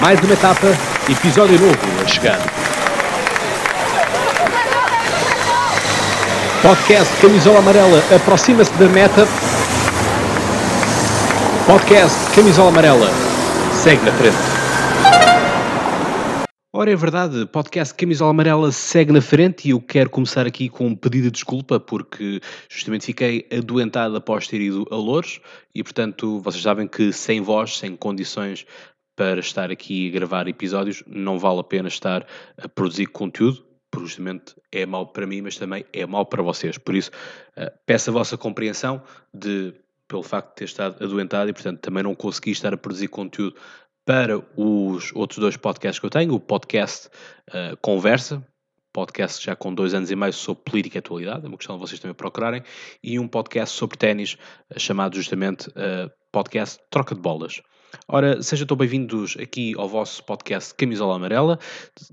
Mais uma etapa, episódio novo a chegar. Podcast Camisola Amarela aproxima-se da meta. Podcast Camisola Amarela segue na frente. Ora, é verdade, podcast Camisola Amarela segue na frente e eu quero começar aqui com um pedido de desculpa porque justamente fiquei adoentado após ter ido a Louros e, portanto, vocês sabem que sem voz, sem condições para estar aqui a gravar episódios, não vale a pena estar a produzir conteúdo, porque justamente é mau para mim, mas também é mau para vocês. Por isso, uh, peço a vossa compreensão de pelo facto de ter estado adoentado e, portanto, também não consegui estar a produzir conteúdo para os outros dois podcasts que eu tenho, o podcast uh, Conversa, podcast já com dois anos e meio sobre política e atualidade, é uma questão de vocês também procurarem, e um podcast sobre ténis, uh, chamado justamente uh, podcast Troca de Bolas. Ora, sejam tão bem-vindos aqui ao vosso podcast Camisola Amarela.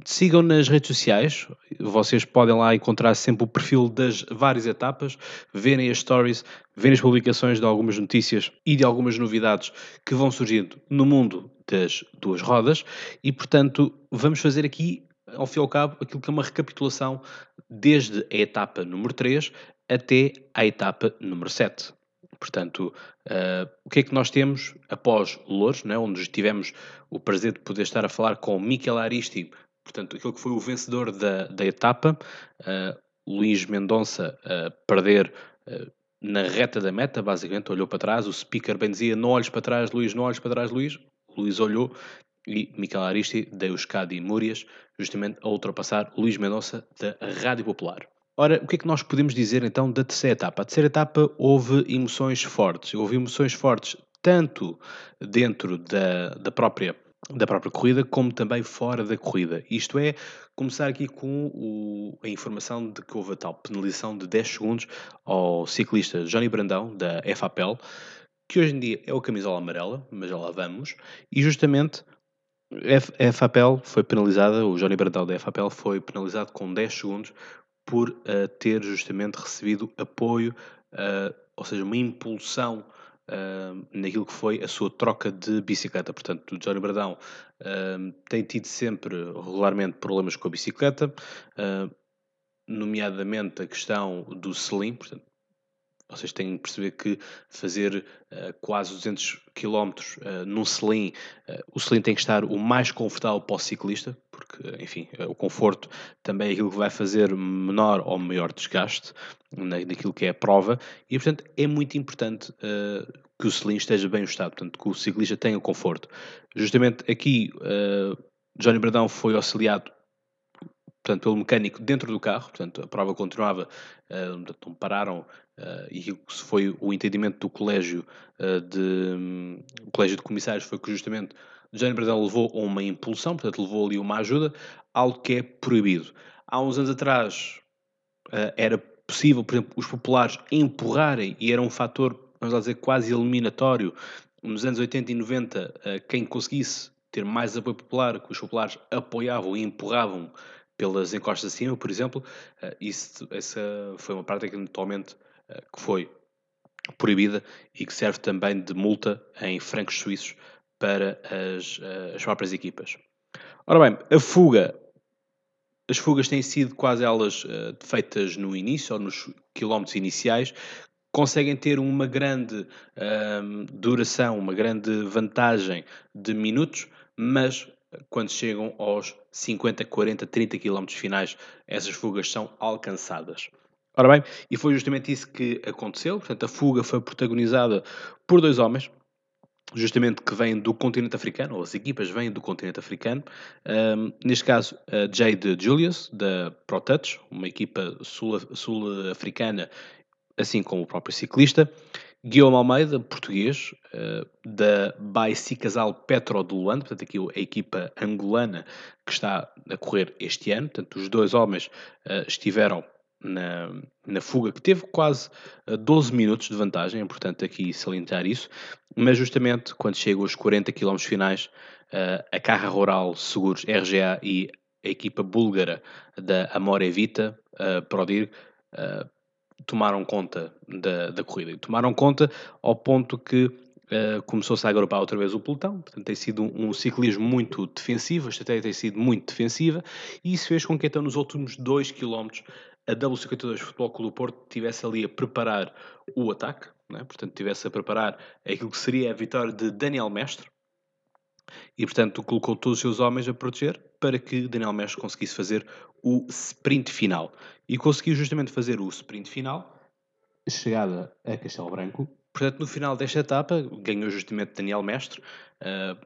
Sigam nas redes sociais, vocês podem lá encontrar sempre o perfil das várias etapas, verem as stories, verem as publicações de algumas notícias e de algumas novidades que vão surgindo no mundo das duas rodas e, portanto, vamos fazer aqui, ao fim e ao cabo, aquilo que é uma recapitulação desde a etapa número 3 até a etapa número 7. Portanto, uh, o que é que nós temos após Louros, né, onde tivemos o prazer de poder estar a falar com Miquel Aristi, portanto, aquele que foi o vencedor da, da etapa, uh, Luís Mendonça a perder uh, na reta da meta, basicamente, olhou para trás, o speaker bem dizia, não olhes para trás, Luís, não olhes para trás, Luís, Luís olhou e Miquel Aristi da Euskadi Múrias, justamente a ultrapassar Luís Mendonça da Rádio Popular. Ora, o que é que nós podemos dizer então da terceira etapa? A terceira etapa houve emoções fortes. Houve emoções fortes tanto dentro da, da própria da própria corrida, como também fora da corrida. Isto é, começar aqui com o, a informação de que houve a tal penalização de 10 segundos ao ciclista Johnny Brandão, da FAPEL, que hoje em dia é o camisola amarela, mas já lá vamos, e justamente a FAPEL foi penalizada, o Johnny Brandão da FAPEL foi penalizado com 10 segundos por uh, ter justamente recebido apoio, uh, ou seja, uma impulsão uh, naquilo que foi a sua troca de bicicleta. Portanto, o Johnny Bradão tem tido sempre regularmente problemas com a bicicleta, nomeadamente a questão do selim, portanto, vocês têm de perceber que fazer uh, quase 200 km uh, num selim, uh, o selim tem que estar o mais confortável para o ciclista, porque, enfim, o conforto também é aquilo que vai fazer menor ou maior desgaste na, naquilo que é a prova, e portanto é muito importante que o selim esteja bem ajustado, portanto que o ciclista tenha conforto. Justamente aqui, Johnny Bradão foi auxiliado portanto, pelo mecânico dentro do carro, portanto, a prova continuava, uh, não pararam, uh, e foi o entendimento do colégio uh, de, um, o colégio de comissários foi que justamente Jânio Bradão levou a uma impulsão, portanto, levou ali uma ajuda, algo que é proibido. Há uns anos atrás era possível, por exemplo, os populares empurrarem, e era um fator, vamos lá dizer, quase eliminatório, nos anos 80 e 90, quem conseguisse ter mais apoio popular, que os populares apoiavam e empurravam pelas encostas acima, por exemplo, uh, isso, essa foi uma prática atualmente uh, que foi proibida e que serve também de multa em francos suíços para as, uh, as próprias equipas. Ora bem, a fuga. As fugas têm sido quase elas feitas no início ou nos quilómetros iniciais, conseguem ter uma grande duração, uma grande vantagem de minutos, mas quando chegam aos 50, 40, 30 km finais, essas fugas são alcançadas. Ora bem, e foi justamente isso que aconteceu. Portanto, a fuga foi protagonizada por dois homens, justamente que vêm do continente africano, ou as equipas vêm do continente africano. Um, neste caso, a Jade Julius, da ProTouch, uma equipa sul-africana, assim como o próprio ciclista. Guilherme Almeida, português, uh, da Baicicasal Petro de Luanda, portanto aqui a equipa angolana que está a correr este ano, portanto os dois homens uh, estiveram na, na fuga, que teve quase 12 eh, minutos de vantagem, é importante aqui salientar isso, mas justamente quando chega aos 40 km finais, a Carra Rural Seguros RGA e a equipa búlgara da Amore Vita, uh, Prodir, tomaram conta da, da corrida. E tomaram conta ao ponto que uh, começou-se a agrupar outra vez o pelotão, portanto tem sido um, um ciclismo muito defensivo, a estratégia tem sido muito defensiva, e isso fez com que então nos últimos 2 km a W52 Futebol Clube do Porto estivesse ali a preparar o ataque, né? portanto estivesse a preparar aquilo que seria a vitória de Daniel Mestre, e portanto colocou todos os seus homens a proteger para que Daniel Mestre conseguisse fazer o sprint final. E conseguiu justamente fazer o sprint final, chegada a Castelo Branco. Portanto, no final desta etapa, ganhou justamente Daniel Mestre, uh,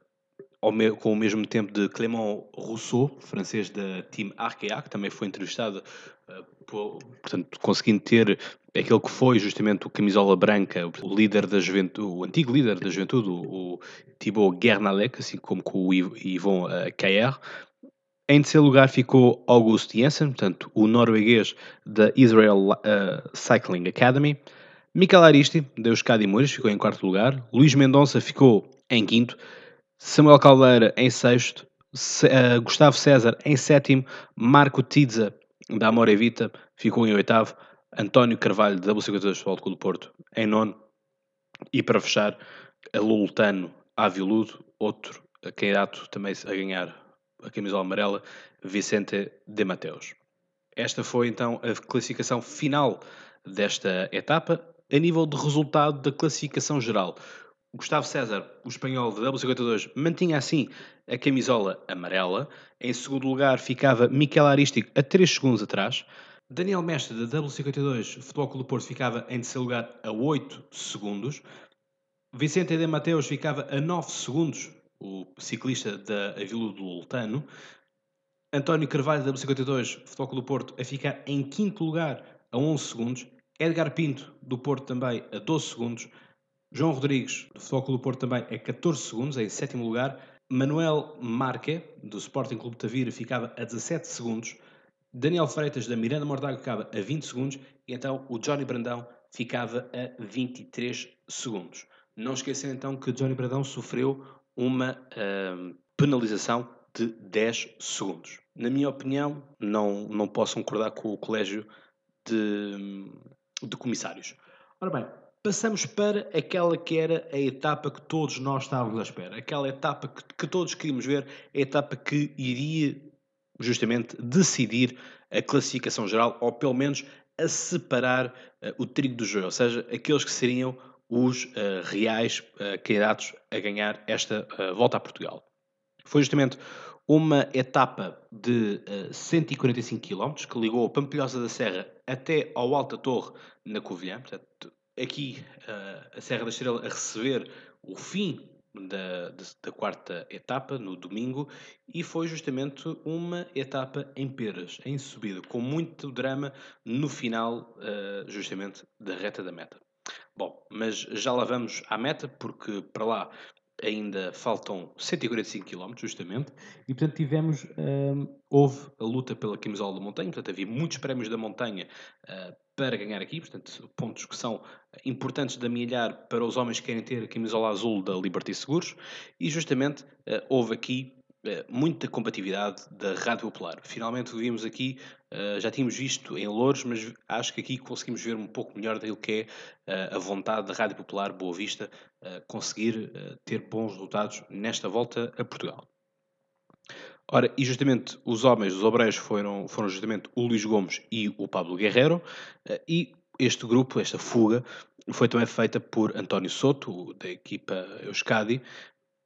com o mesmo tempo de Clément Rousseau, francês da Team Arkea, que também foi entrevistado, uh, por, portanto, conseguindo ter aquele que foi justamente o camisola branca, o líder da juventude, o antigo líder da juventude, o, o Thibaut Guernalec, assim como com o Yvon uh, Caer. Em terceiro lugar ficou August Jensen, portanto, o norueguês da Israel uh, Cycling Academy. Michael Aristi, da Euskadi Mouros, ficou em quarto lugar. Luís Mendonça ficou em quinto. Samuel Caldeira em sexto, uh, Gustavo César em sétimo, Marco Tidza da Amore Vita ficou em oitavo, António Carvalho da W52 Futebol do Porto em nono e para fechar a Lultano Aviludo, outro candidato também a ganhar a camisola amarela, Vicente de Mateus. Esta foi então a classificação final desta etapa. A nível de resultado da classificação geral, Gustavo César, o espanhol de W52, mantinha assim a camisola amarela. Em segundo lugar ficava Miquel Arístico a 3 segundos atrás. Daniel Mestre da W52, Futebol Clube do Porto, ficava em terceiro lugar a 8 segundos. Vicente de Mateus ficava a 9 segundos, o ciclista da Avila do Lutano. António Carvalho da W52, Futebol Clube do Porto, a ficar em quinto lugar a 11 segundos. Edgar Pinto, do Porto, também a 12 segundos. João Rodrigues, do Futebol Clube do Porto, também a 14 segundos, em sétimo lugar. Manuel Marque, do Sporting Clube de Tavira, ficava a 17 segundos. Daniel Freitas, da Miranda Mordago, ficava a 20 segundos. E então o Johnny Brandão ficava a 23 segundos. Não esqueçam então que Johnny Brandão sofreu uma uh, penalização de 10 segundos. Na minha opinião, não, não posso concordar com o colégio de, de comissários. Ora bem, passamos para aquela que era a etapa que todos nós estávamos à espera. Aquela etapa que, que todos queríamos ver, a etapa que iria justamente decidir a classificação geral, ou pelo menos a separar uh, o trigo do joio, ou seja, aqueles que seriam os uh, reais uh, candidatos a ganhar esta volta a Portugal. Foi justamente uma etapa de uh, 145 km que ligou a Pampilhosa da Serra até ao Alta Torre na Covilhã. Portanto, aqui uh, a Serra da Estrela a receber o fim da, da, quarta etapa, no domingo, e foi justamente uma etapa em peras, em subida, com muito drama no final, uh, justamente, da reta da meta. Bom, mas já lá vamos à meta, porque para lá ainda faltam 145 km, justamente, e portanto tivemos, um, houve a luta pela camisola da montanha, portanto havia muitos prémios da montanha uh, para ganhar aqui, portanto pontos que são importantes de amelhar para os homens que querem ter a camisola azul da Liberty Seguros, e justamente uh, houve aqui muita compatibilidade da Rádio Popular. Finalmente vimos aqui, já tínhamos visto em Louros, mas acho que aqui conseguimos ver um pouco melhor daquilo que é a vontade da Rádio Popular Boa Vista conseguir ter bons resultados nesta volta a Portugal. Ora, e justamente os homens, os obreiros, foram, foram justamente o Luís Gomes e o Pablo Guerreiro, e este grupo, esta fuga, foi também feita por António Soto, da equipa Euskadi.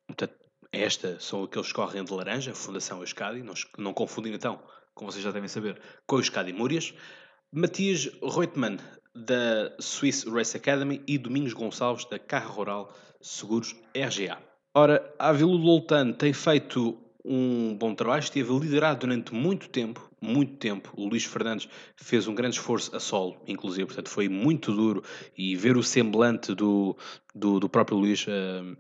Portanto, esta são aqueles que correm de laranja, Fundação Euskadi, não, não confundem então, como vocês já devem saber, com Euskadi Múrias. Matias Reutemann, da Swiss Race Academy e Domingos Gonçalves da Carro Rural Seguros RGA. Ora, a Avilu Loltan tem feito um bom trabalho, esteve liderado durante muito tempo, muito tempo. O Luís Fernandes fez um grande esforço a solo, inclusive, portanto foi muito duro e ver o semblante do, do, do próprio Luís uh,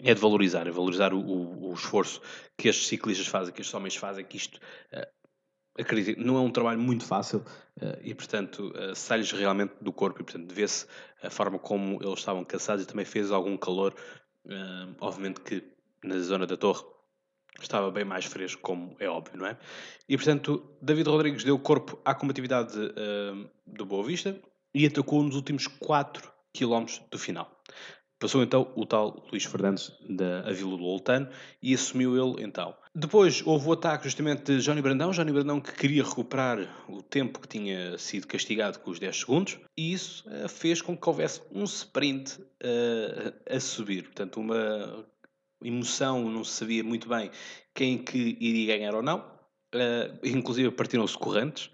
é de valorizar, é valorizar o, o, o, esforço que estes ciclistas fazem, que estes homens fazem, que isto uh, acredito, não é um trabalho muito fácil uh, e, portanto, uh, sai-lhes realmente do corpo e, portanto, vê-se a forma como eles estavam cansados e também fez algum calor. Uh, obviamente que na zona da torre estava bem mais fresco, como é óbvio, não é? E, portanto, David Rodrigues deu corpo à combatividade do Boa Vista e atacou nos últimos 4 km do final. Passou então o tal Luís Fernandes da Vila do Oltano e assumiu ele então. Depois houve o ataque justamente de Johnny Brandão, Johnny Brandão que queria recuperar o tempo que tinha sido castigado com os 10 segundos e isso uh, fez com que houvesse um sprint uh, a subir. Portanto, uma emoção, não se sabia muito bem quem que iria ganhar ou não. Uh, inclusive partiram-se correntes.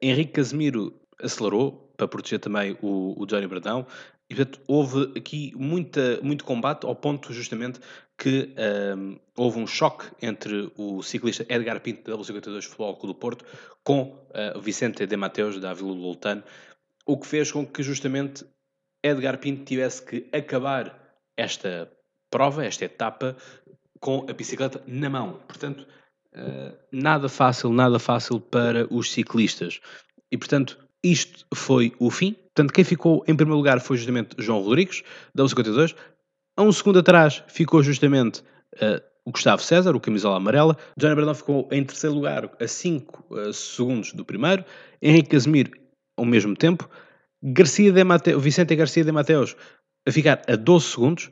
Henrique Casemiro acelerou para proteger também o, o Johnny Brandão. E, portanto, houve aqui muita, muito combate ao ponto justamente que um, houve um choque entre o ciclista Edgar Pinto da W52 Futebol Clube do Porto com uh, Vicente de Mateus da Vila do Lutano, o que fez com que justamente Edgar Pinto tivesse que acabar esta prova, esta etapa, com a bicicleta na mão. Portanto, uh, nada fácil, nada fácil para os ciclistas. E, portanto, isto foi o fim. Portanto, quem ficou em primeiro lugar foi justamente João Rodrigues, da U52. A um segundo atrás ficou justamente uh, o Gustavo César, o camisola amarela. Johnny Brandão ficou em terceiro lugar, a 5 uh, eh, segundos do primeiro. Henrique Casemiro, ao mesmo tempo. Garcia de Mateus, Vicente Garcia de Mateus a ficar a 12 segundos.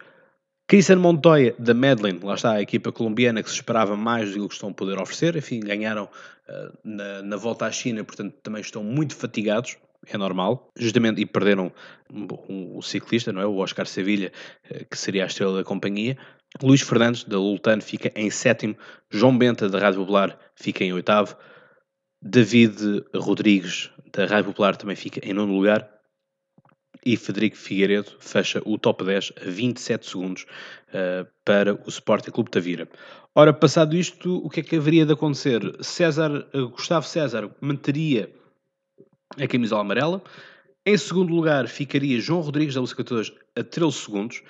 Cristian Montoya, da Medellín, lá está a equipa colombiana que se esperava mais do que estão a poder oferecer. Enfim, ganharam uh, na, na, volta à China, portanto também estão muito fatigados, é normal. Justamente, e perderam o um, um, ciclista, não é? O Oscar Sevilha, uh, que seria a estrela da companhia. Luís Fernandes, da Lultan, fica em sétimo. João Benta, da Rádio Popular, fica em oitavo. David Rodrigues, da Rádio Popular, também fica em nono lugar e Federico Figueiredo fecha o top 10 a 27 segundos uh, para o Sporting Clube Tavira. Ora, passado isto, o que é que haveria de acontecer? César, uh, Gustavo César manteria a camisola amarela. Em segundo lugar ficaria João Rodrigues da Lúcia 14 a 13 segundos.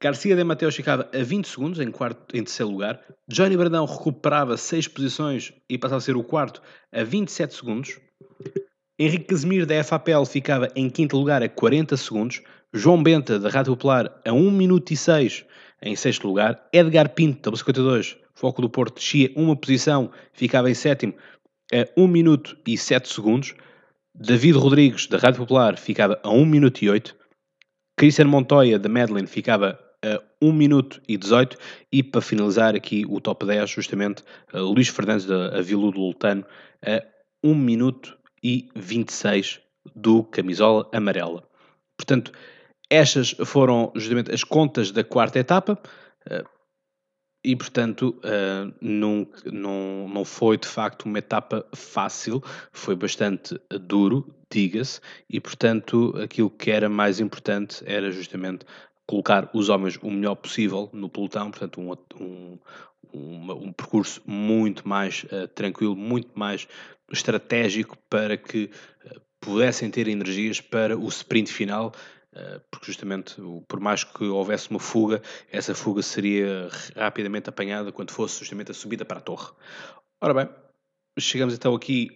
Garcia de Mateus ficava a 20 segundos, em, quarto, em terceiro lugar. Johnny Brandão recuperava 6 posições e passava a ser o quarto a 27 segundos. Henrique Casemiro da FAPL ficava em quinto lugar a 40 segundos, João Benta da Rádio Popular a 1 minuto e 6 em sexto lugar, Edgar Pinto da 52 Foco do Porto descia uma posição, ficava em sétimo a 1 minuto e 7 segundos, David Rodrigues da Rádio Popular ficava a 1 minuto e 8, Cristian Montoya da Medellín ficava a 1 minuto e 18 e para finalizar aqui o top 10 justamente Luís Fernandes da Vila do Lutano a 1 minuto e 26 do camisola amarela. Portanto, estas foram justamente as contas da quarta etapa eh, e, portanto, eh, não, não, não foi de facto uma etapa fácil, foi bastante duro, diga-se, e, portanto, aquilo que era mais importante era justamente colocar os homens o melhor possível no pelotão, portanto, um, um, um, um percurso muito mais uh, tranquilo, muito mais estratégico para que uh, pudessem ter energias para o sprint final, uh, porque justamente por mais que houvesse uma fuga, essa fuga seria rapidamente apanhada quando fosse justamente a subida para a torre. Ora bem, chegamos então aqui,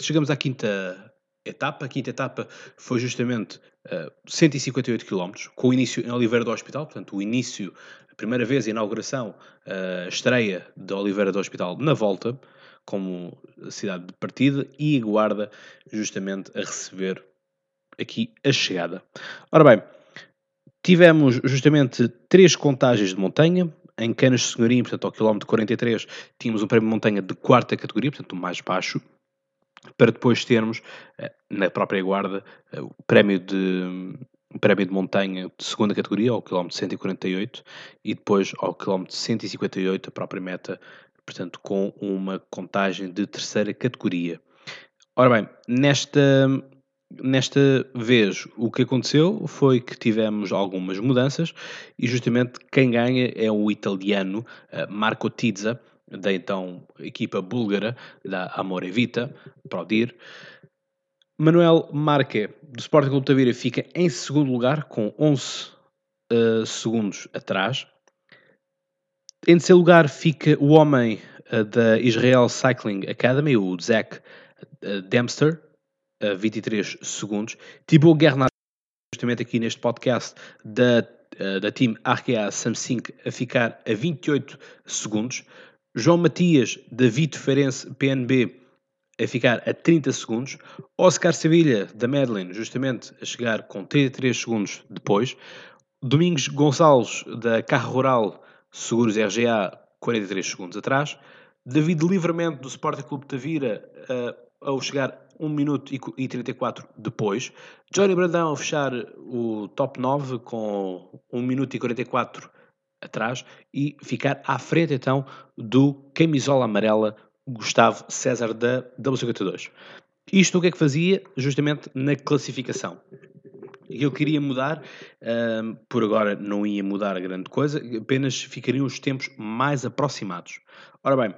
chegamos à quinta etapa. A quinta etapa foi justamente uh, 158 km, com o início em Oliveira do Hospital, portanto, o início, a primeira vez, a inauguração, a estreia de Oliveira do Hospital na volta, como cidade de partida, e a Guarda, justamente a receber aqui a chegada. Ora bem, tivemos justamente três contagens de montanha. Em Canas de Senhorim, portanto, ao quilómetro 43, tínhamos um prémio de montanha de quarta categoria, portanto, o mais baixo, para depois termos eh, na própria guarda eh, o prémio de o prémio de montanha de segunda categoria ao quilómetro 148 e depois ao quilómetro 158 a própria meta, portanto com uma contagem de terceira categoria. Ora bem, nesta nesta vez o que aconteceu foi que tivemos algumas mudanças e justamente quem ganha é o italiano eh, Marco Tizza da então equipa búlgara da Amore Vita, Prodir. Manuel Marque, do Sporting Clube Tavira, fica em segundo lugar, com 11 uh, eh, segundos atrás. Em terceiro lugar fica o homem uh, da Israel Cycling Academy, o Zach uh, Dempster, uh, 23 segundos. Thibaut Guernat, justamente aqui neste podcast, da, da Team Arkea Samsung, a ficar a 28 segundos. João Matias, David Ferenc, PNB, a ficar a 30 segundos. Oscar Sevilha, da Medellín, justamente a chegar com 33 segundos depois. Domingos Gonçalves, da Carro Rural Seguros RGA, 43 segundos atrás. David Livramento, do Sporting Clube Tavira, uh, ao chegar 1 minuto e 34 depois. Johnny Brandão a fechar o top 9 com 1 minuto e 44 atrás e ficar à frente então do camisola amarela Gustavo César da W52. Isto o que é que fazia? Justamente na classificação. Eu queria mudar, uh, por agora não ia mudar a grande coisa, apenas ficariam os tempos mais aproximados. Ora bem,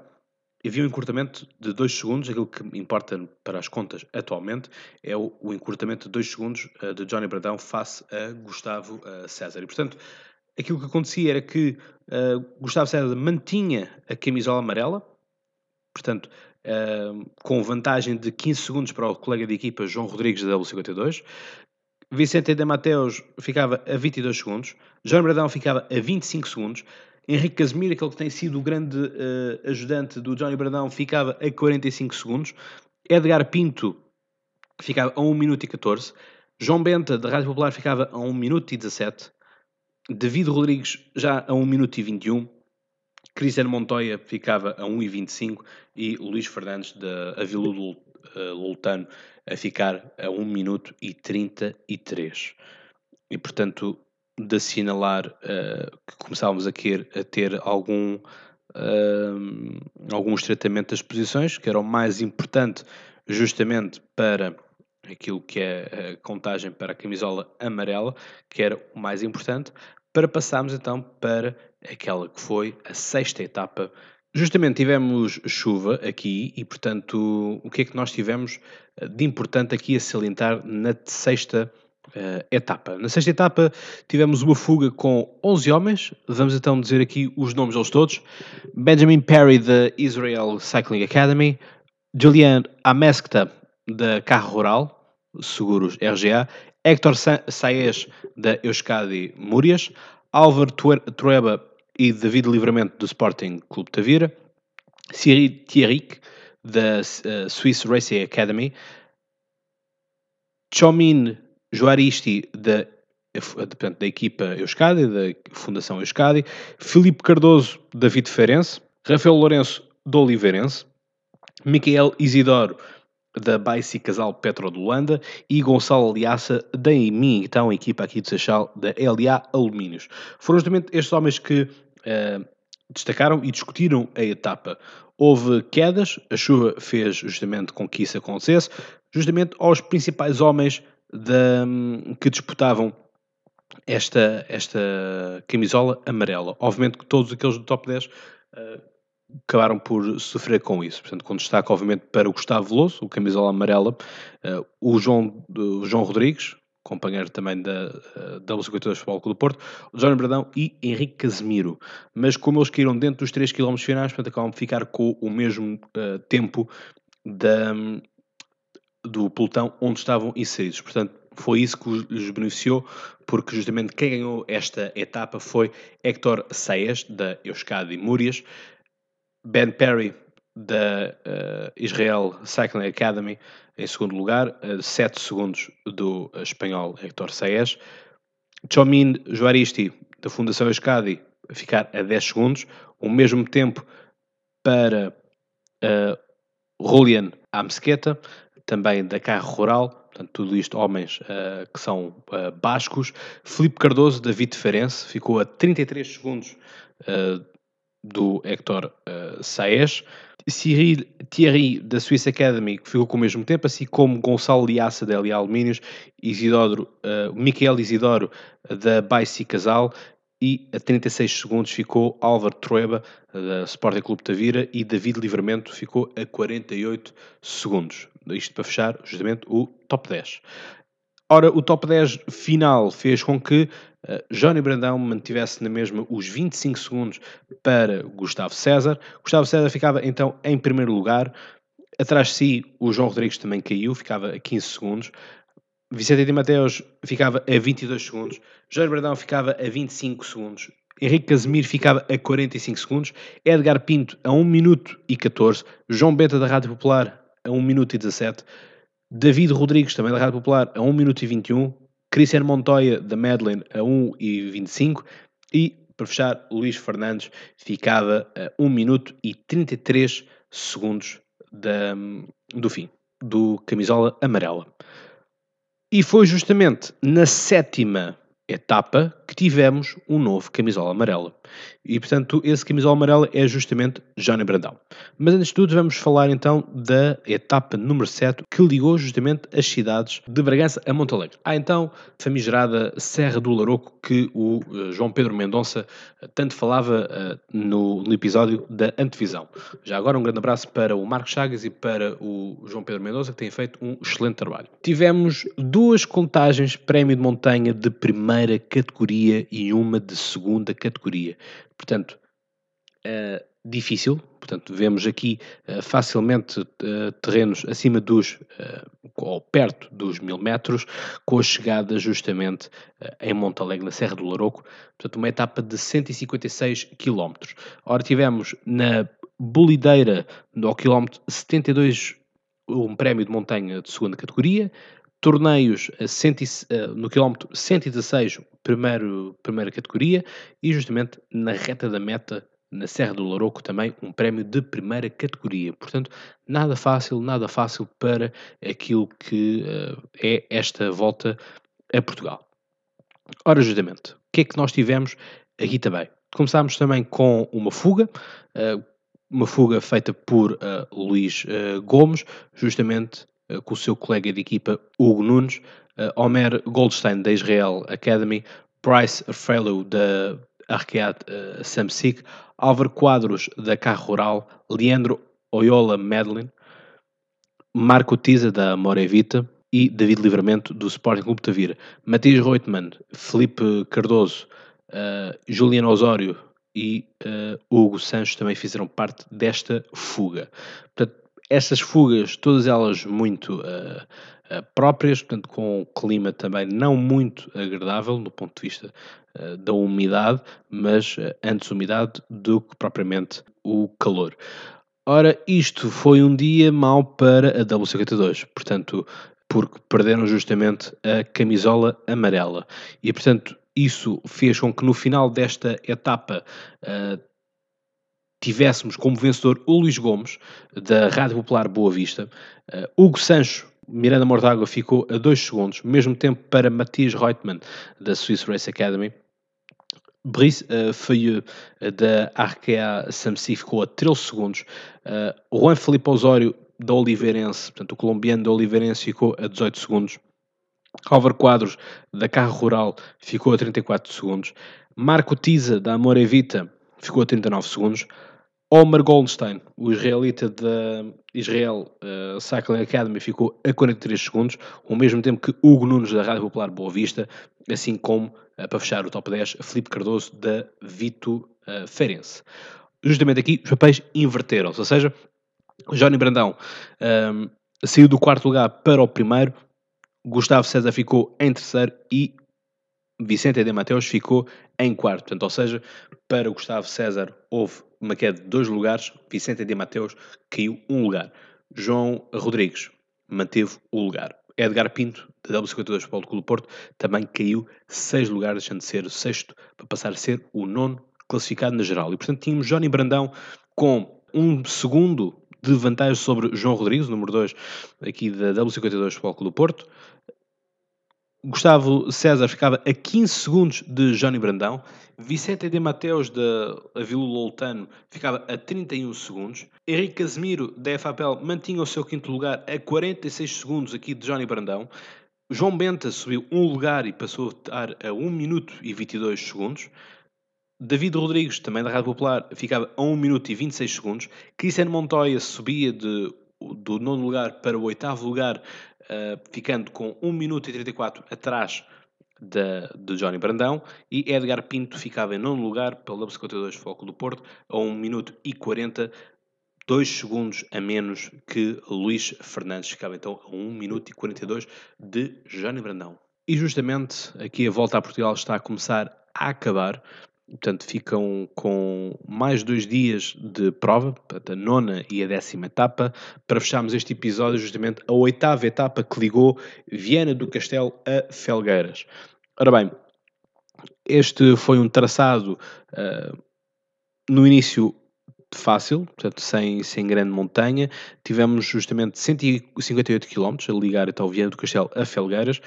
havia um encurtamento de 2 segundos, aquilo que importa para as contas atualmente é o, o encurtamento de 2 segundos uh, de Johnny Bradão face a Gustavo uh, César. E, portanto, aquilo que acontecia era que uh, Gustavo César mantinha a camisola amarela, portanto, com vantagem de 15 segundos para o colega de equipa João Rodrigues da W52. Vicente de Mateus ficava a 22 segundos, João Bradão ficava a 25 segundos, Henrique Casemiro, aquele que tem sido o grande uh, ajudante do Johnny Bradão, ficava a 45 segundos. Edgar Pinto ficava a 1 minuto e 14. João Benta, da Rádio Popular, ficava a 1 minuto e 17. David Rodrigues já a 1 minuto e 21. Cristiano Montoya ficava a 1 e 25. E Luís Fernandes, da Avilu uh, Lultano, a ficar a 1 minuto e 33. E, portanto, de assinalar uh, que começávamos a, a ter algum, uh, algum das posições, que era o mais importante justamente para aquilo que é a contagem para a camisola amarela, que era o mais importante, para passarmos então para aquela que foi a sexta etapa. Justamente tivemos chuva aqui e, portanto, o que é que nós tivemos de importante aqui a salientar na sexta etapa? uh, etapa. Na sexta etapa tivemos uma fuga com 11 homens, vamos então dizer aqui os nomes deles todos. Benjamin Perry da Israel Cycling Academy, Julian Ameskta da Carro Rural, Seguros RGA, Hector Saez da Euskadi Múrias, Álvaro Trueba e David Livramento do Sporting Clube Tavira, Cyril Thierric da uh, Swiss Racing Academy, Chomin Juaristi da, portanto, da equipa Euskadi, da Fundação Euskadi, Filipe Cardoso da Vitefeirense, Rafael Lourenço do Oliveirense, Micael Isidoro da Baici Casal Petro de Holanda. E Gonçalo Aliaça da EMI, então equipa aqui de Seixal da LA Alumínios. Foram justamente estes homens que uh, destacaram e discutiram a etapa. Houve quedas, a chuva fez justamente com que isso acontecesse, justamente aos principais homens que disputavam esta, esta camisola amarela. Obviamente que todos aqueles do top 10 uh, eh, acabaram por sofrer com isso. Portanto, com destaque, obviamente, para o Gustavo Veloso, o camisola amarela, uh, o, João, o João Rodrigues, companheiro também da, uh, da W52 Futebol Clube do Porto, João Bradão e Henrique Casemiro. Mas como eles caíram dentro dos 3 km finais, portanto, acabam de ficar com o mesmo uh, tempo da, do pelotão onde estavam inseridos. Portanto, foi isso que os beneficiou, porque justamente quem ganhou esta etapa foi Héctor Saez, da Euskadi Múrias, Ben Perry, da uh, Israel Cycling Academy, em segundo lugar, uh, 7 segundos do espanhol Héctor Saez, Chomin Juaristi, da Fundação Euskadi, a ficar a 10 segundos, o mesmo tempo para uh, Julian Amsqueta, também da Carro Rural, portanto, tudo isto homens uh, que são uh, bascos. Felipe Cardoso, da Viteferense, ficou a 33 segundos do Hector uh, Saez. Cyril Thierry, da Swiss Academy, que ficou com o mesmo tempo, assim como Gonçalo Liaça, da LA Alumínios, Isidoro, uh, Miquel Isidoro, da Baici Casal, e a 36 segundos ficou Álvaro Trueba, da Sporting Clube Tavira, e David Livramento ficou a 48 segundos. Isto para fechar justamente o top 10. Ora, o top 10 final fez com que uh, Johnny Brandão mantivesse na mesma os 25 segundos para Gustavo César. Gustavo César ficava então em primeiro lugar. Atrás de si, o João Rodrigues também caiu, ficava a 15 segundos. Vicente de Mateus ficava a 22 segundos. Jorge Brandão ficava a 25 segundos. Henrique Casemiro ficava a 45 segundos. Edgar Pinto a 1 minuto e 14. João Beta da Rádio Popular a 1 minuto e 17. David Rodrigues, também da Rádio Popular, a 1 minuto e 21. Cristiano Montoya da Medlin a 1,25 e para fechar, Luís Fernandes ficava a 1 minuto e 33 segundos da, do fim, do camisola amarela. E foi justamente na sétima etapa que tivemos um novo camisola amarela. E, portanto, esse camisola amarela é justamente Johnny Brandão. Mas, antes de tudo, vamos falar então da etapa número 7, que ligou justamente as cidades de Bragança a Montalegre. Há então a famigerada Serra do Laroco, que o uh, João Pedro Mendonça uh, tanto falava uh, no, no, episódio da antevisão. Já agora, um grande abraço para o Marcos Chagas e para o João Pedro Mendonça, que têm feito um excelente trabalho. Tivemos duas contagens prémio de montanha de primeira categoria e uma de segunda categoria. Portanto, uh, difícil. Portanto, vemos aqui uh, facilmente uh, terrenos acima dos, ou perto dos mil metros, com a chegada justamente em Montalegre, na Serra do Laroco. Portanto, uma etapa de 156 km. Ora, tivemos na Bolideira, no quilómetro 72, um prémio de montanha de segunda categoria, torneios no quilómetro 116, primeiro, primeira categoria, e justamente na reta da meta, na Serra do Louroco, também um prémio de primeira categoria. Portanto, nada fácil, nada fácil para aquilo que uh, é esta volta a Portugal. Ora, justamente, o que é que nós tivemos aqui também? Começámos também com uma fuga, uh, uma fuga feita por uh, Luís Gomes, justamente com o seu colega de equipa Hugo Nunes, uh, Omer Goldstein da Israel Academy, Bryce Fellow da Arqueat uh, Samsic, Álvaro Quadros da Carro Rural, Leandro Oyola Medlin, Marco Tiza da Morevita e David Livramento do Sporting Clube Tavira, Matias Reutemann, Felipe Cardoso, uh, Juliano Osório e uh, Hugo Sanches também fizeram parte desta fuga. Portanto, essas fugas, todas elas muito uh, próprias, portanto, com clima também não muito agradável do ponto de vista uh, da umidade, mas antes umidade do que propriamente o calor. Ora, isto foi um dia mau para a WC82, portanto, porque perderam justamente a camisola amarela. E, portanto, isso fez com que no final desta etapa uh, tivéssemos como vencedor o Luís Gomes, da Rádio Popular Boa Vista. Uh, Hugo Sancho, Miranda Mortágua, ficou a 2 segundos, mesmo tempo para Matias Reutemann, da Swiss Race Academy. Brice uh, Feuilleux, uh, da Arkea Samsi, ficou a 13 segundos. Uh, Juan Felipe Osório, da Oliveirense, portanto, o colombiano da Oliveirense, ficou a 18 segundos. Álvaro Quadros, da Carro Rural, ficou a 34 segundos. Marco Tiza, da Amorevita, ficou a 39 segundos. Omer Goldstein, o israelita da Israel uh, Cycling Academy, ficou a 43 segundos, ao mesmo tempo que Hugo Nunes, da Rádio Popular Boa Vista, assim como, uh, para fechar o top 10, Felipe Cardoso, da Vito uh, Feirense. Justamente aqui, os papéis inverteram-se, ou seja, Johnny Brandão um, ehm, saiu do quarto lugar para o primeiro, Gustavo César ficou em terceiro e Vicente de Mateus ficou em quarto. Portanto, ou seja, para Gustavo César houve uma queda de dois lugares, Vicente de Mateus caiu um lugar. João Rodrigues manteve o lugar. Edgar Pinto, da W52 Paulo Clube Porto, também caiu seis lugares, deixando de ser o sexto para passar a ser o nono classificado na geral. E portanto tínhamos Johnny Brandão com um segundo de vantagem sobre João Rodrigues, número 2 aqui da W52 Futebol do Porto. Gustavo César ficava a 15 segundos de Johnny Brandão. Vicente de Mateus, da Vila Loutano, ficava a 31 segundos. Henrique Casemiro, da FAPEL, mantinha o seu quinto lugar a 46 segundos aqui de Johnny Brandão. João Benta subiu um lugar e passou a estar a 1 minuto e 22 segundos. David Rodrigues, também da Rádio Popular, ficava a 1 minuto e 26 segundos. Cristiano Montoya subia de, do nono lugar para o oitavo lugar ficando com 1 minuto e 34 atrás da, de Johnny Brandão e Edgar Pinto ficava em nono lugar pelo W52 Foco do Porto a 1 minuto e 40 2 segundos a menos que Luís Fernandes ficava então a 1 minuto e 42 de Johnny Brandão. E justamente aqui a volta a Portugal está a começar a acabar portanto, ficam com mais dois dias de prova, a nona e a décima etapa, para fecharmos este episódio, justamente a oitava etapa que ligou Viana do Castelo a Felgueiras. Ora bem, este foi um traçado uh, no início fácil, portanto, sem, sem grande montanha. Tivemos justamente 158 km a ligar então Viana do Castelo a Felgueiras.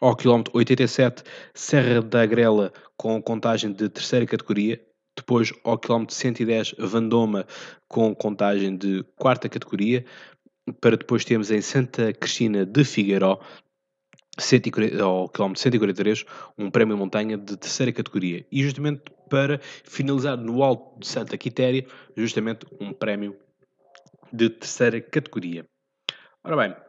Ao quilómetro 87, Serra da Grela com contagem de terceira categoria. Depois, ao quilómetro 110, Vandoma com contagem de quarta categoria. Para depois termos em Santa Cristina de Figueiró, 140, ao quilómetro 143, um prémio montanha de terceira categoria. E justamente para finalizar no Alto de Santa Quitéria, justamente um prémio de terceira categoria. Ora bem,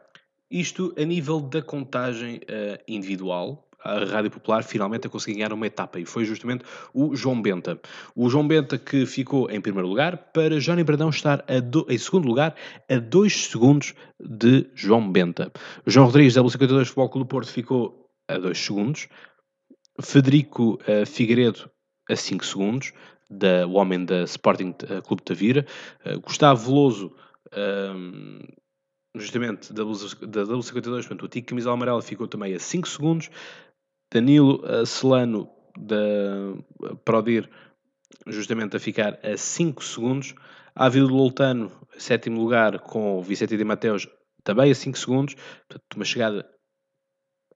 isto a nível da contagem uh, individual, a Rádio Popular finalmente a conseguir ganhar uma etapa e foi justamente o João Benta. O João Benta que ficou em primeiro lugar para Johnny Bradão estar do, em segundo lugar a 2 segundos de João Benta. João Rodrigues da 52 Futebol Clube do Porto ficou a 2 segundos. Federico uh, Figueiredo a 5 segundos, da, o homem da Sporting uh, Clube de Tavira. Uh, Gustavo Veloso, justamente da W52, portanto, o Tico Camisola Amarela ficou também a 5 segundos. Danilo Celano da Prodir, justamente a ficar a 5 segundos. Ávila do Loltano, sétimo lugar, com Vicente de Mateus, também a 5 segundos. Portanto, uma chegada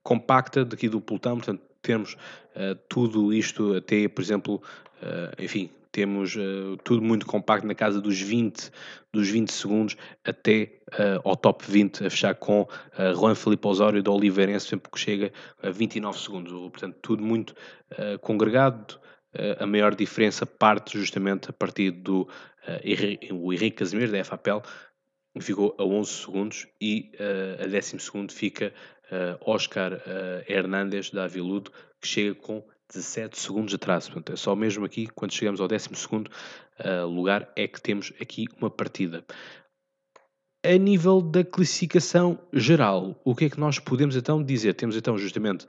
compacta daqui do pelotão, portanto, termos uh, tudo isto até, por exemplo, uh, enfim, temos uh, tudo muito compacto na casa dos 20, dos 20 segundos até uh, ao top 20, a fechar com uh, Juan Felipe Osório do Oliveirense, sempre que chega a 29 segundos. Portanto, tudo muito uh, congregado. a maior diferença parte justamente a partir do uh, Henrique Casimiro, da FAPEL, ficou a 11 segundos e a décimo segundo fica Oscar Hernández, da Aviludo, que chega com 17 segundos de atraso. Portanto, é só mesmo aqui, quando chegamos ao 12 uh, lugar, é que temos aqui uma partida. A nível da classificação geral, o que é que nós podemos então dizer? Temos então justamente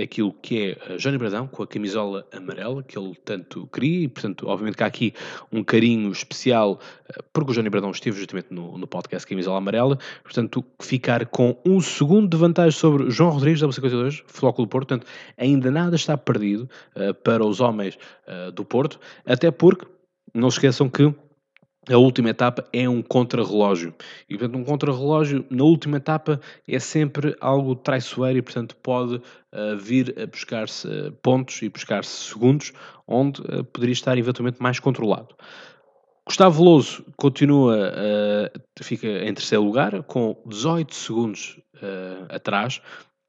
aquilo que é Johnny Bradão, com a camisola amarela, que ele tanto queria, e portanto, obviamente que há aqui um carinho especial, eh, porque o Johnny Bradão esteve justamente no, no podcast Camisola Amarela, portanto, ficar com um segundo de vantagem sobre João Rodrigues, da 52 Flóculo Porto, portanto, ainda nada está perdido uh, para os homens uh, do Porto, até porque, não se esqueçam que a última etapa é um contrarrelógio. E, portanto, um contrarrelógio na última etapa é sempre algo traiçoeiro e, portanto, pode uh, vir a buscar-se uh, pontos e buscar-se segundos, onde uh, poderia estar eventualmente mais controlado. Gustavo Veloso continua, fica em terceiro lugar, com 18 segundos atrás.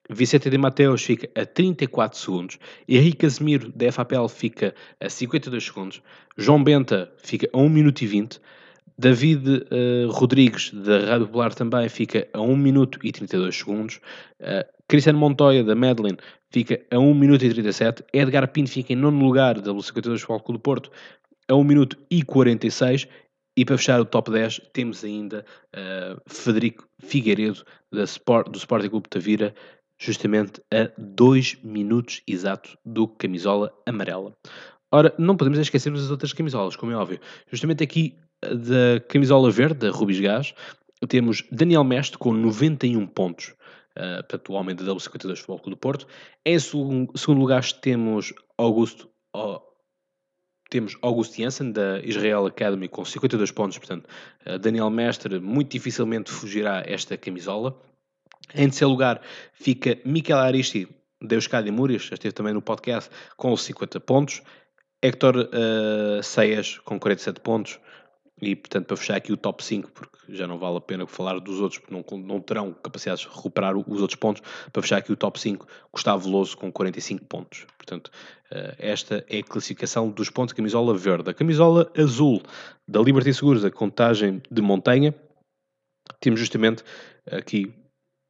Vicente de Mateus fica a 34 segundos. Henrique Casemiro, da FAPL, fica a 52 segundos. João Benta fica a 1 minuto e 20. David uh, Rodrigues, da Rádio Popular, também fica a 1 minuto e 32 segundos. Uh, Cristiano Montoya, da Medellín, fica a 1 minuto e 37. Edgar Pinto fica em nono lugar, da 52 Futebol do Porto, a 1 minuto e 46. E para fechar o top 10, temos ainda uh, Federico Figueiredo, da Sport, do Sporting Clube de Tavira, justamente a 2 minutos exatos do camisola amarela. Ora, não podemos esquecermos as outras camisolas, como é óbvio. Justamente aqui da camisola verde, da Rubis Gás, temos Daniel Mestre com 91 pontos. Uh, o homem da W52 Futebol Clube do Porto. Em segundo, lugar temos Augusto, temos Augusto Janssen da Israel Academy com 52 pontos. Portanto, uh, Daniel Mestre muito dificilmente fugirá esta camisola. Em terceiro lugar fica Miquel Aristi, da Euskadi Múrias, esteve também no podcast, com 50 pontos. Héctor uh, Ceias, com 47 pontos. E, portanto, para fechar aqui o top 5, porque já não vale a pena falar dos outros, porque não, não terão capacidade de recuperar os outros pontos. Para fechar aqui o top 5, Gustavo Veloso com 45 pontos. Portanto, uh, esta é a classificação dos pontos camisola verde. A camisola azul da Liberty Seguros, a contagem de montanha, temos justamente aqui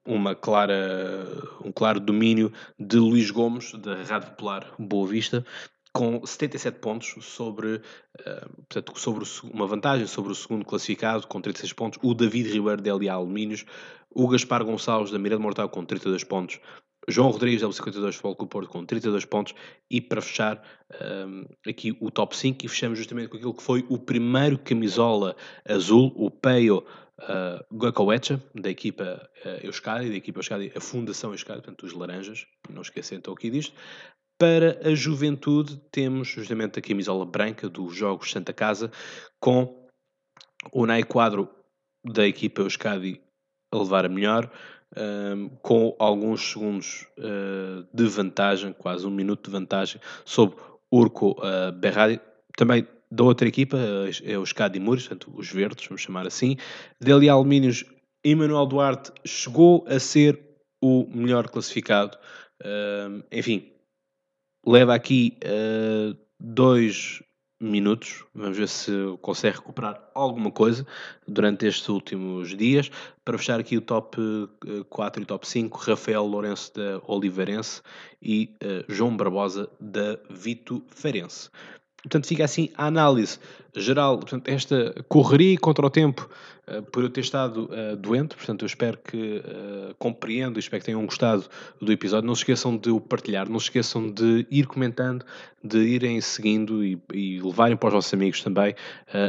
uma clara, um claro domínio de Luís Gomes, da Rádio Popular Boa Vista, com 77 pontos sobre, uh, portanto, sobre uma vantagem sobre o segundo classificado, com 36 pontos, o David Ribeiro da LA Alumínios, o Gaspar Gonçalves da Miranda Mortal com 32 pontos, João Rodrigues, W52 Futebol Clube Porto, com 32 pontos. E para fechar um, aqui o top 5, e fechamos justamente com aquilo que foi o primeiro camisola azul, o Peio uh, Gokowecha, da equipa uh, Euskadi, da equipa Euskadi, a Fundação Euskadi, portanto os laranjas, não esquecem então aqui disto. Para a juventude, temos justamente a camisola branca dos Jogos Santa Casa, com o Nai Quadro da equipa Euskadi a levar a melhor, um, com alguns segundos uh, de vantagem, quase um minuto de vantagem, sobre Urco uh, Berradi, também da outra equipa, é o Euskadi Muros, portanto, os verdes, vamos chamar assim. Deli Alumínios, Emanuel Duarte chegou a ser o melhor classificado. Uh, enfim, leva aqui uh, dois minutos. Vamos ver se consegue recuperar alguma coisa durante estes últimos dias. Para fechar aqui o top 4 eh, e top 5, Rafael Lourenço da Oliveirense e uh, João Barbosa da Vito Ferense. Portanto, fica assim a análise geral. Portanto, esta correria contra o tempo, uh, por eu ter estado uh, doente, portanto, eu espero que uh, compreendam e espero que tenham gostado do episódio. Não se esqueçam de o partilhar, não se esqueçam de ir comentando, de irem seguindo e, e levarem para os vossos amigos também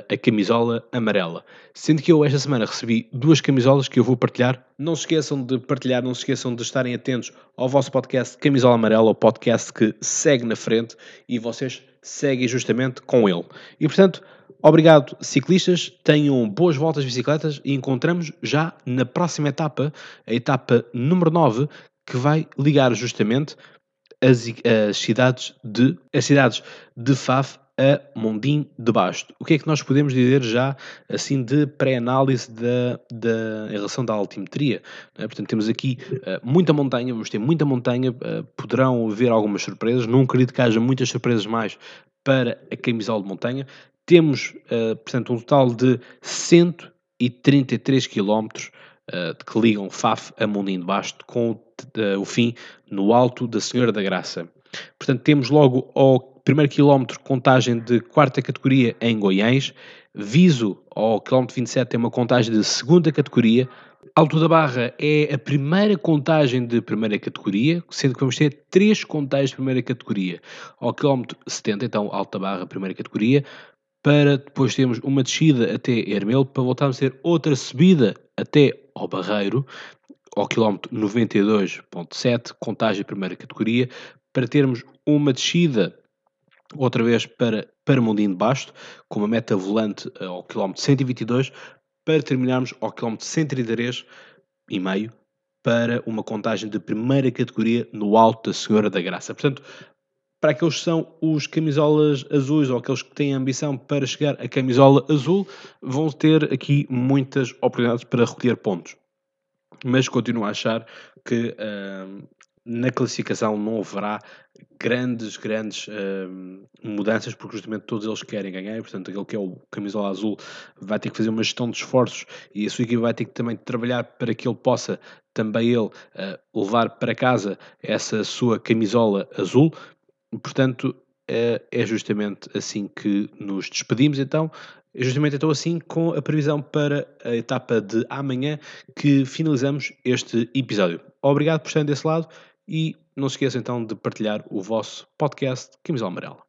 a camisola amarela. Sendo que eu esta semana recebi duas camisolas que eu vou partilhar. Não se esqueçam de partilhar, não se esqueçam de estarem atentos ao vosso podcast Camisola Amarela, o podcast que segue na frente e vocês seguem justamente com ele. E portanto, obrigado ciclistas, tenham boas voltas de bicicletas e encontramos já na próxima etapa, a etapa número 9, que vai ligar justamente as, as cidades de as cidades de Faf a Mondim de Basto. O que é que nós podemos dizer já assim de pré-análise da, da, em relação da altimetria? É? Portanto, temos aqui uh, muita montanha, vamos ter muita montanha, uh, poderão haver algumas surpresas, não acredito que haja muitas surpresas mais para a camisola de montanha. Temos, uh, portanto, um total de 133 km que ligam Faf a Mondim de Basto com o fim no Alto da Senhora da Graça. Portanto, temos logo ao primeiro quilómetro, contagem de quarta categoria em Goiães. Viso, ao quilómetro 27, tem uma contagem de segunda categoria. Alto da Barra é a primeira contagem de primeira categoria, sendo que vamos ter três contagens de primeira categoria. Ao quilómetro 70, então, Alto da Barra, primeira categoria, para depois termos uma descida até Hermelo, para voltarmos a ter outra subida até ao Barreiro, ao quilómetro 92.7, contagem de primeira categoria, para termos uma descida outra vez para, para Mundinho de Basto, com uma meta volante eh, ao quilómetro 122, para terminarmos ao quilómetro 133 e meio, para uma contagem de primeira categoria no Alto da Senhora da Graça. Portanto, para aqueles que são os camisolas azuis ou aqueles que têm ambição para chegar à camisola azul, vão ter aqui muitas oportunidades para recolher pontos. Mas continuo a achar que uh, na classificação não haverá grandes, grandes uh, mudanças, porque justamente todos eles querem ganhar, e, portanto, aquele que é o camisola azul vai ter que fazer uma gestão de esforços e a sua equipe vai ter que também trabalhar para que ele possa também ele uh, levar para casa essa sua camisola azul. Portanto, uh, é justamente assim que nos despedimos. Então, é justamente então assim com a previsão para a etapa de amanhã que finalizamos este episódio. Obrigado por estarem desse lado e não se esqueçam então de partilhar o vosso podcast Camisola Amarela.